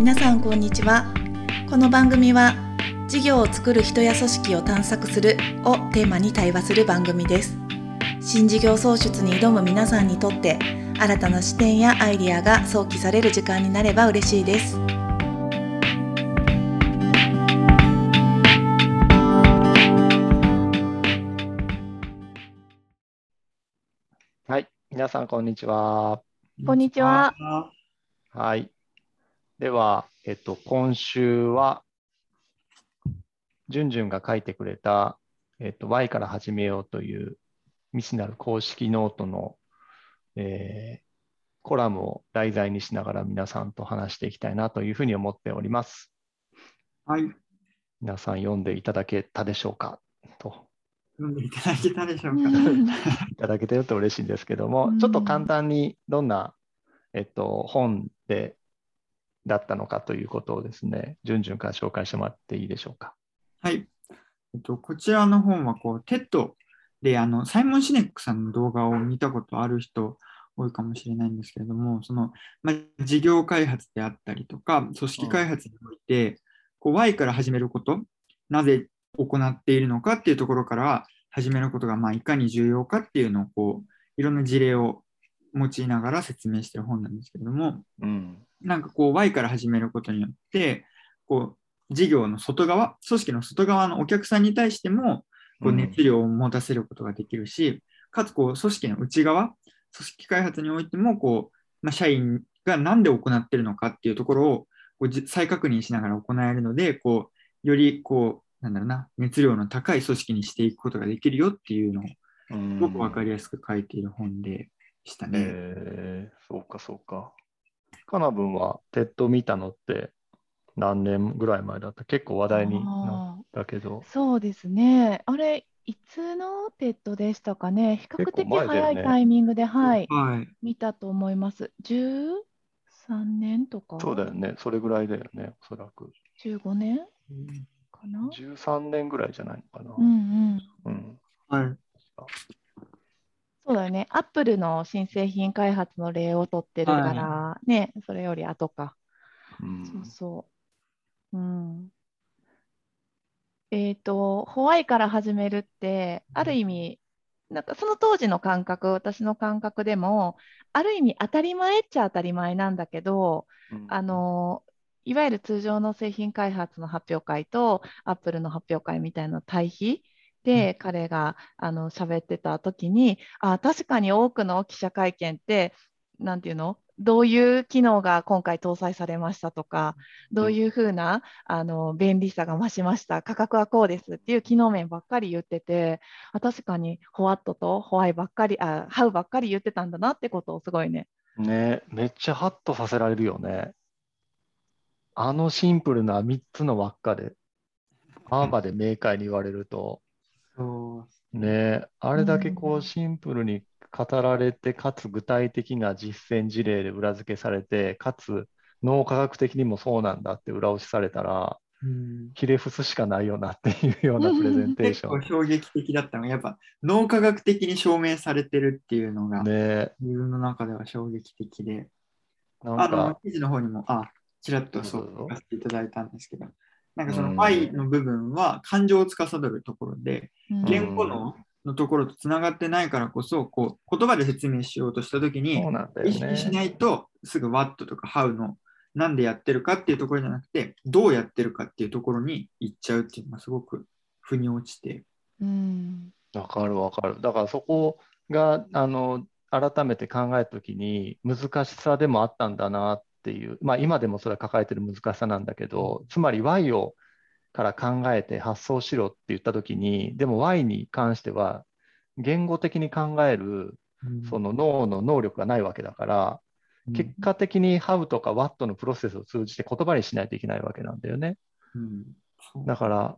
皆さんこんにちはこの番組は事業を作る人や組織を探索するをテーマに対話する番組です新事業創出に挑む皆さんにとって新たな視点やアイディアが想起される時間になれば嬉しいですはい、皆さんこんにちは。こんにちは。はい。では、えっと、今週は、じゅんじゅんが書いてくれた、えっと、Y から始めようという、ミチナル公式ノートの、えーコラムを題材にしながら皆さんと話していきたいなというふうに思っております。はい。皆さん読んでいただけたでしょうか？と。読んでいただけたでしょうか？いただけてると嬉しいんですけども、うんちょっと簡単にどんな、えっと、本でだったのかということをですね、順々から紹介してもらっていいでしょうか。はい。えっと、こちらの本は、こう、 TED で、あの、サイモン・シネックさんの動画を見たことある人多いかもしれないんですけれども、その、まあ、事業開発であったりとか、組織開発において、こう、Y から始めること、なぜ行っているのかっていうところから始めることが、まあ、いかに重要かっていうのを、こう、いろんな事例を用いながら説明している本なんですけれども、うん。なんかこう Y から始めることによって、こう事業の外側、組織の外側のお客さんに対してもこううん。熱量を持たせることができるし、かつこう組織の内側、組織開発においてもこう、まあ、社員が何で行っているのかっていうところをこうじ再確認しながら行えるので、こうよりこう、なんだろうな、熱量の高い組織にしていくことができるよっていうのをうん。すごくわかりやすく書いている本でしたね。えーそうか、そうか。かなぶんは、 TED 見たのって何年ぐらい前だった？結構話題になったけど。そうですね。あれ、いつの TED でしたかね？比較的早いタイミングで、はい、はい。見たと思います。13年とか、そうだよね。それぐらいだよね、おそらく。15年？かな？13年ぐらいじゃないのかな。うんうん。うん。はい。そうだよね。アップルの新製品開発の例を取ってるから、ね、それより後か。うんそうそう。うん。えっと、ホワイから始めるって、ある意味、なんかその当時の感覚、私の感覚でも、ある意味当たり前っちゃ当たり前なんだけど、うんあの、いわゆる通常の製品開発の発表会と、アップルの発表会みたいな対比で、彼があの喋ってた時に、あ、確かに多くの記者会見って、なんていうの？どういう機能が今回搭載されましたとか、どういうふうなあの便利さが増しました、価格はこうですっていう機能面ばっかり言ってて、あ確かにホワットとホワイばっかり、あハウばっかり言ってたんだなってことをすごいね。ね、めっちゃハッとさせられるよね。あのシンプルな3つの輪っかで、ああまで明快に言われると、ね、あれだけこううん。シンプルに語られて、かつ具体的な実践事例で裏付けされて、かつ脳科学的にもそうなんだって裏押しされたら、うん。ひれ伏すしかないよなっていうようなプレゼンテー 結構ショ衝撃的だったの。が、やっぱ脳科学的に証明されてるっていうのが、ン。ね、自分の中では衝撃的で、なんあのか、記事の方にも、あ、ちらっとそどうぞう書かせていただいたんですけど、なんかそうんの Y の部分は感情を司るところで、うん言語ののところとつながってないからこそ、こう言葉で説明しようとしたときに意識しね。ないとすぐ What とか How のなんでやってるかっていうところじゃなくて、どうやってるかっていうところに行っちゃうっていうのがすごく腑に落ちて、うんわかるわかる。だからそこが、あの、改めて考えたときに難しさでもあったんだなっていう、まあ今でもそれは抱えてる難しさなんだけど、つまり Y をから考えて発想しろって言ったときに、でも Y に関しては言語的に考えるその脳の能力がないわけだから、結果的に How とか What のプロセスを通じて言葉にしないといけないわけなんだよね。うん。だから、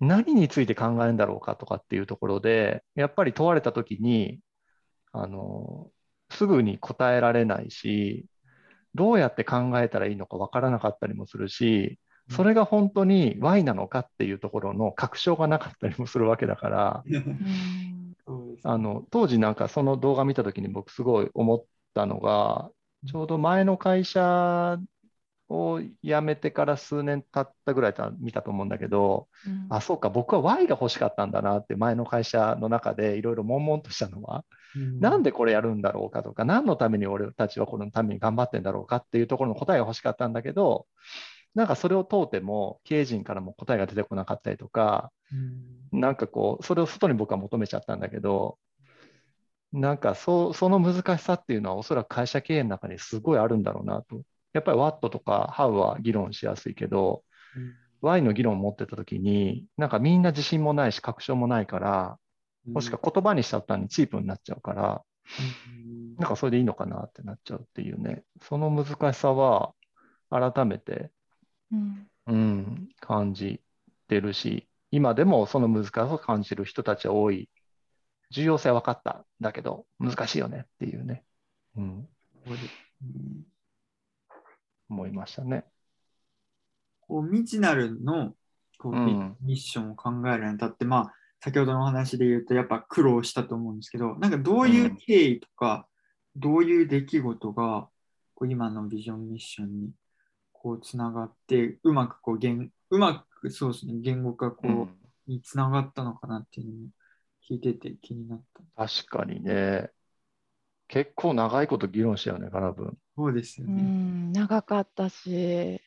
何について考えるんだろうかとかっていうところで、やっぱり問われたときに、あの、すぐに答えられないし、どうやって考えたらいいのかわからなかったりもするし、それが本当に Y なのかっていうところの確証がなかったりもするわけだから、あの当時なんかその動画見たときに僕すごい思ったのが、ちょうど前の会社をを辞めてから数年経ったぐらいた見たと思うんだけど、うんあ、そうか、僕は Y が欲しかったんだなって前の会社の中でいろいろ悶々としたのは、なんでこれやるんだろうかとか、何のために俺たちはこのために頑張ってんだろうかっていうところの答えが欲しかったんだけど、なんかそれを問うても、経営陣からも答えが出てこなかったりとか、うんなんかこう、それを外に僕は求めちゃったんだけど、なんかそその難しさっていうのは、おそらく会社経営の中にすごいあるんだろうなと。やっぱり What とか How は議論しやすいけど、Y の議論を持ってたときに、なんかみんな自信もないし、確証もないから、もしくは言葉にしちゃったにチープになっちゃうから、うん。なんかそれでいいのかなってなっちゃうっていうね、その難しさは改めて、うん。うん、感じてるし、今でもその難しさを感じる人たちは多い。重要性は分かった。だけど、難しいよねっていうね、うん、思いましたね。こう未知なるのこうミうんミッションを考えるにあたって、まあ、先ほどの話で言うと、やっぱ苦労したと思うんですけど、なんかどういう経緯とか、どういう出来事がこう今のビジョンミッションにこうつながって、うまくこう言うまくそうですね、言語化こう、うんにつながったのかなっていうのも聞いてて気になった。確かにね、結構長いこと議論したよね。そうですようね。ん長かったし、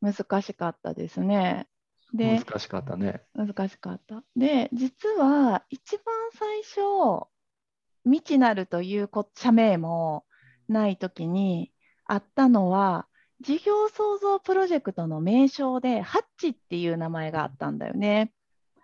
難しかったですね。で、難しかったね。難しかった。で、実は一番最初、未知なるというこ社名もないときにあったのは、事業創造プロジェクトの名称で、ハッチっていう名前があったんだよね。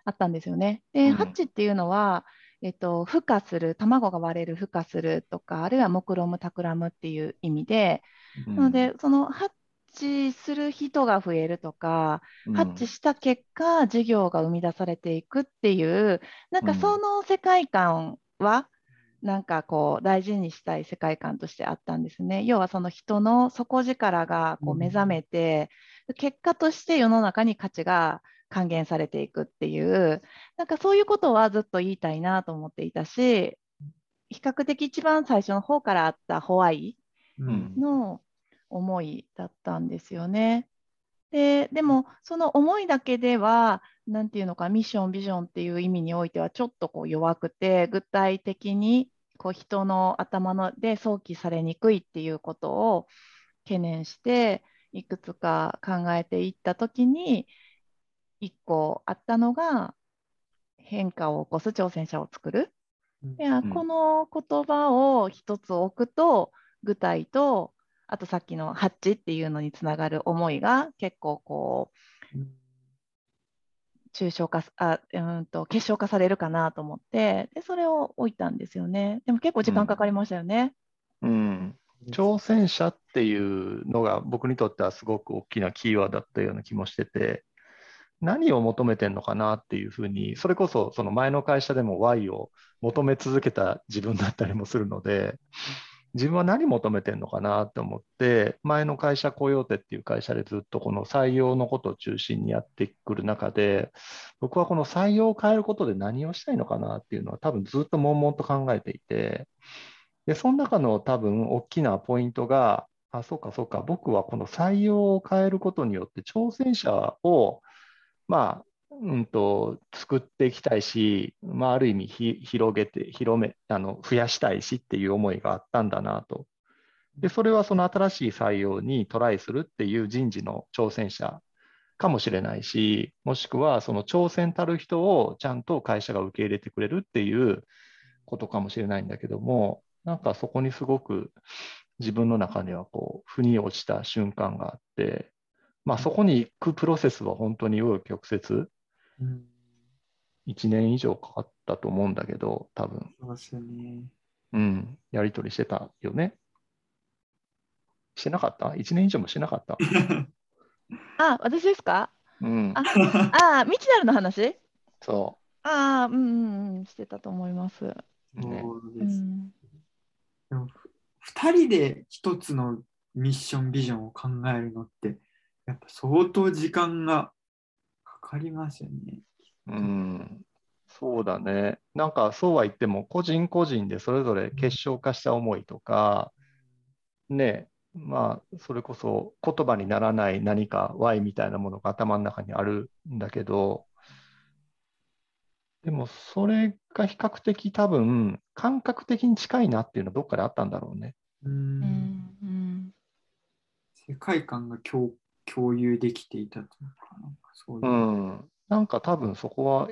あったんですよね。で、うんハッチっていうのは、えっと、孵化する、卵が割れる孵化するとか、あるいは目論む、企むっていう意味で、うん。なので、そのハッチする人が増えるとか、うん。ハッチした結果、事業が生み出されていくっていう、なんかうん。その世界観は、なんかこう大事にしたい世界観としてあったんですね。要はその人の底力がこううん。目覚めて、結果として世の中に価値が還元されていくっていう、なんかそういうことはずっと言いたいなと思っていたし、比較的一番最初の方からあったホワイうんの思いだったんですよね。ででもその思いだけでは何て言うのかミッションビジョンっていう意味においてはちょっとこう弱くて具体的にこう人の頭ので想起されにくいっていうことを懸念していくつか考えていった時に1個あったのが変化を起こす挑戦者を作る。いやうん。この言葉を一つ置くと具体とあとさっきのハッチっていうのにつながる思いが結構こう抽象化すあうんと結晶化されるかなと思ってでそれを置いたんですよね。でも結構時間かかりましたよね。うん。挑戦者っていうのが僕にとってはすごく大きなキーワードだったような気もしてて、何を求めてんのかなっていうふうに、それこそその前の会社でも Y を求め続けた自分だったりもするので、自分は何求めてんのかなって思って、前の会社、雇用手っていう会社でずっとこの採用のことを中心にやってくる中で、僕はこの採用を変えることで何をしたいのかなっていうのは多分ずっと悶々と考えていて、で、その中の多分大きなポイントが、あ、そうかそうか、僕はこの採用を変えることによって挑戦者を、まあ、うんと、作っていきたいし、まあ、ある意味広げて、広め、あの、増やしたいしっていう思いがあったんだなと。で、それはその新しい採用にトライするっていう人事の挑戦者かもしれないし、もしくはその挑戦たる人をちゃんと会社が受け入れてくれるっていうことかもしれないんだけども、なんかそこにすごく自分の中にはこう、腑に落ちた瞬間があって、まあそこに行くプロセスは本当に紆余曲折、うん1年以上かかったと思うんだけど、多分、そうですよね。うん、やり取りしてたよね。してなかった ?1 年以上もしてなかった？あ私ですか？うん、ああ未知なるの話？そああうんうんうんしてたと思います。う。ね、そううです。んでも2人で一つのミッション、ビジョンを考えるのって、やっぱ相当時間がかかりますよね。うん、そうだね。なんかそうは言っても、個人個人でそれぞれ結晶化した思いとか、ね、まあ、それこそ言葉にならない何か Y みたいなものが頭の中にあるんだけど、でもそれが比較的多分感覚的に近いなっていうのはどっかであったんだろうね。ううんん世界観が共共有できていたというか、なんかそういうう。ん。なんか多分そこは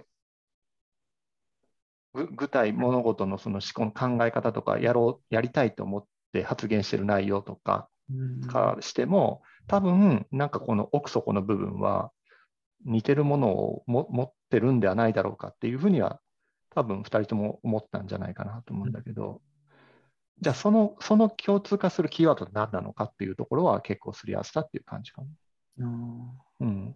ぐ具体物事のその思考の考え方とかやろうやりたいと思って発言してる内容とかうんからしても多分なんかこの奥底の部分は似てるものをも持ってるんではないだろうかっていうふうには多分2人とも思ったんじゃないかなと思うんだけど、じゃあそのその共通化するキーワードって何なのかっていうところは結構すり合わせたっていう感じかな。うん、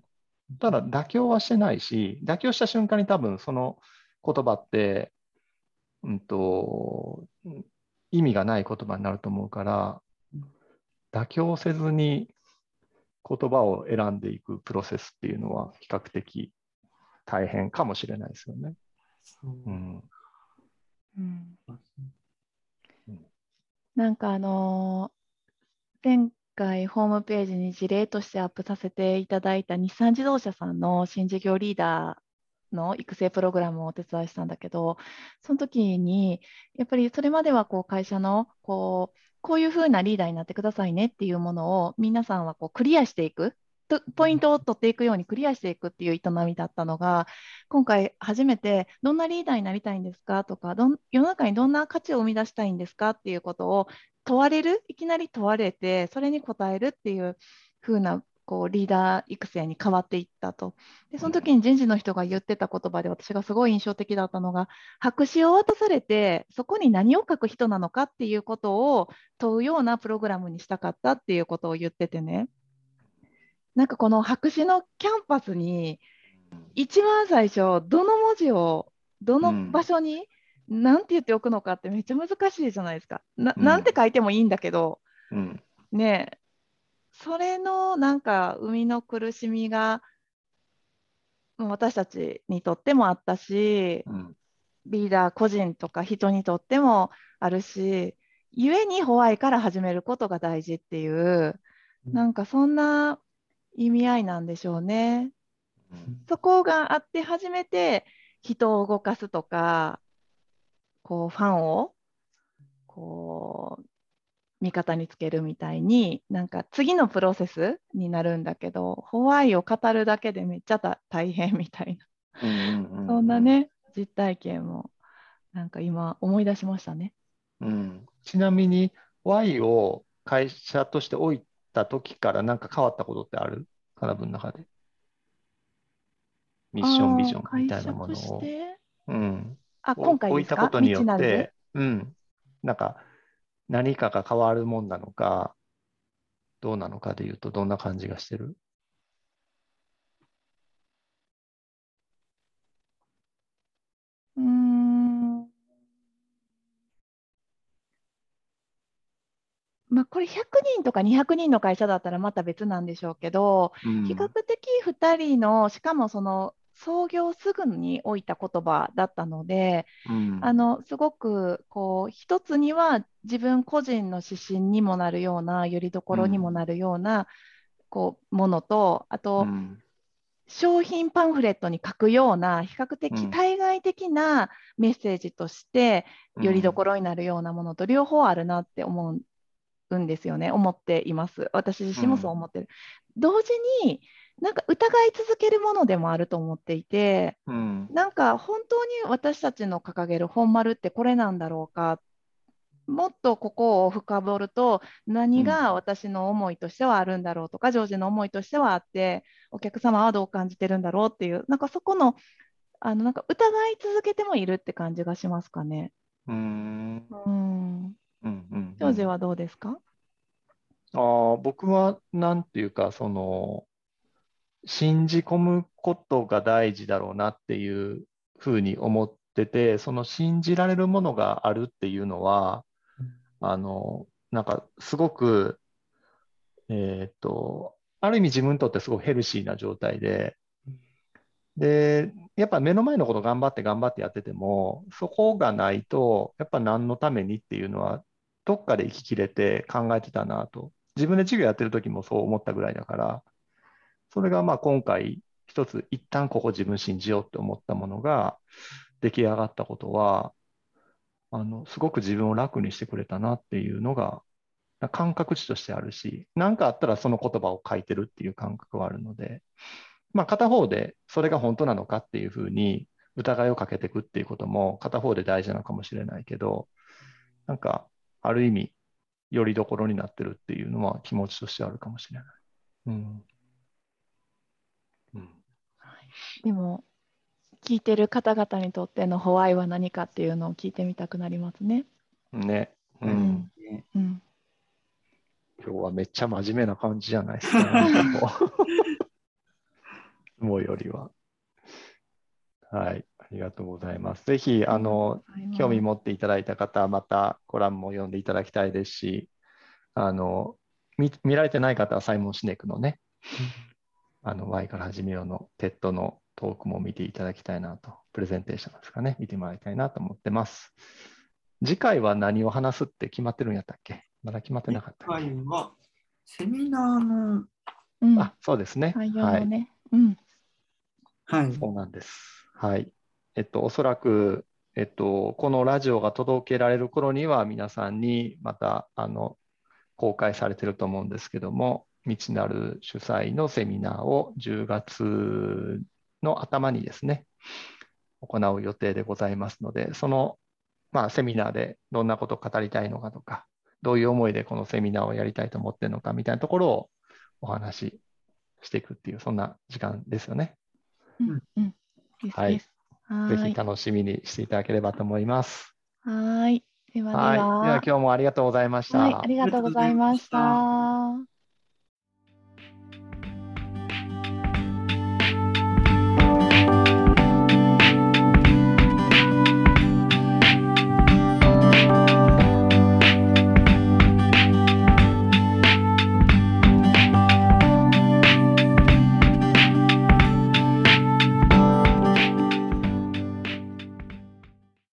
ただ妥協はしてないし妥協した瞬間に多分その言葉って、うんと、うん意味がない言葉になると思うから妥協せずに言葉を選んでいくプロセスっていうのは比較的大変かもしれないですよね。そう。うん。うん。なんかあのー前回ホームページに事例としてアップさせていただいた日産自動車さんの新事業リーダーの育成プログラムをお手伝いしたんだけど、その時にやっぱりそれまではこう会社のこうこういうふうなリーダーになってくださいねっていうものを皆さんはこうクリアしていく。とポイントを取っていくようにクリアしていくっていう営みだったのが今回初めてどんなリーダーになりたいんですか？とかどん世の中にどんな価値を生み出したいんですか？っていうことを問われる？いきなり問われてそれに答えるっていう風なこうリーダー育成に変わっていったと。でその時に人事の人が言ってた言葉で私がすごい印象的だったのが白紙を渡されてそこに何を書く人なのかっていうことを問うようなプログラムにしたかったっていうことを言っててね。なんかこの白紙のキャンパスに一番最初どの文字をどの場所に何て言っておくのかってめっちゃ難しいじゃないですか。なうん。なんて書いてもいいんだけど、うん。ねえそれのなんか生みの苦しみが私たちにとってもあったしうん。リーダー個人とか人にとってもあるし故にホワイから始めることが大事っていううん。なんかそんな意味合いなんでしょうね。うんそこがあって初めて人を動かすとかこうファンをこう味方につけるみたいになんか次のプロセスになるんだけどホワイを語るだけでめっちゃた大変みたいうんうんなそんなね実体験もなんか今思い出しましたね。うんちなみに Y を会社として置いた時から何か変わったことってある？カナブの中で。ミッションビジョンみたいなものを。うん、あ今回置いたことによって、うん、なんか何かが変わるもんなのか、どうなのかでいうと、どんな感じがしてる？これ100人とか200人の会社だったらまた別なんでしょうけど、うん。比較的2人の、しかもその創業すぐに置いた言葉だったので、うん。あのすごくこう一つには自分個人の指針にもなるような、よりどころにもなるような、こうものと、あと、うん。商品パンフレットに書くような比較う的ん。対外的なメッセージとしてよりどころになるようなものと両方あるなって思うんですよね思っています。私自身もそう思ってる、同時になんか疑い続けるものでもあると思っていてうん。なんか本当に私たちの掲げる本丸ってこれなんだろうか。もっとここを深掘ると何が私の思いとしてはあるんだろうとか、ジョージの思いとしてはあってお客様はどう感じてるんだろうっていうなんかそこのあのなんか疑い続けてもいるって感じがしますかね。うんうん。うんうんジョージはどうですか？あー僕はなんていうか、その、信じ込むことが大事だろうなっていうふうに思ってて、その信じられるものがあるっていうのは、あの、なんかすごく、えーっと、ある意味自分にとってすごくヘルシーな状態で、で、やっぱ目の前のこと頑張って頑張ってやってても、そこがないと、やっぱ何のためにっていうのは、どっかで生ききれて考えてたなと。自分で授業やってる時もそう思ったぐらいだから、それがまあ今回、一つ一旦ここ自分信じようって思ったものが出来上がったことは、あの、すごく自分を楽にしてくれたなっていうのが、感覚値としてあるし、何かあったらその言葉を書いてるっていう感覚はあるので、まあ片方でそれが本当なのかっていうふうに疑いをかけていくっていうことも片方で大事なのかもしれないけど、なんかある意味、よりどころになってるっていうのは気持ちとしてあるかもしれない。うん。うん、でも聞いてる方々にとってのホワイは何かっていうのを聞いてみたくなりますね。ね。ううんうん、今日はめっちゃ真面目な感じじゃないですか。なん かこうよりは。はい。ありがとうございます。ぜひ、あの、興味持っていただいた方はまたコラムも読んでいただきたいですし、あの、見見られてない方はサイモン・シネクのね、あの、Y から始めようの TED のトークも見ていただきたいなと、プレゼンテーションですかね、見てもらいたいなと思ってます。次回は何を話すって決まってるんやったっけ？まだ決まってなかった次回は、セミナーの、うん、あ、そうですね。採用はい。のね、うん、はい。そうなんです。はい。えっと、おそらく、えっと、このラジオが届けられる頃には、皆さんにまた、あの、公開されてると思うんですけども、未知なる主催のセミナーを10月の頭にですね、行う予定でございますので、その、まあ、セミナーでどんなことを語りたいのかとか、どういう思いでこのセミナーをやりたいと思ってるのかみたいなところをお話ししていくっていう、そんな時間ですよね。うん、うん、はいぜ。ひ楽しみにしていただければと思います。はーい。ではではい。では、は今日もありがとうございました。はい、ありがとうございました。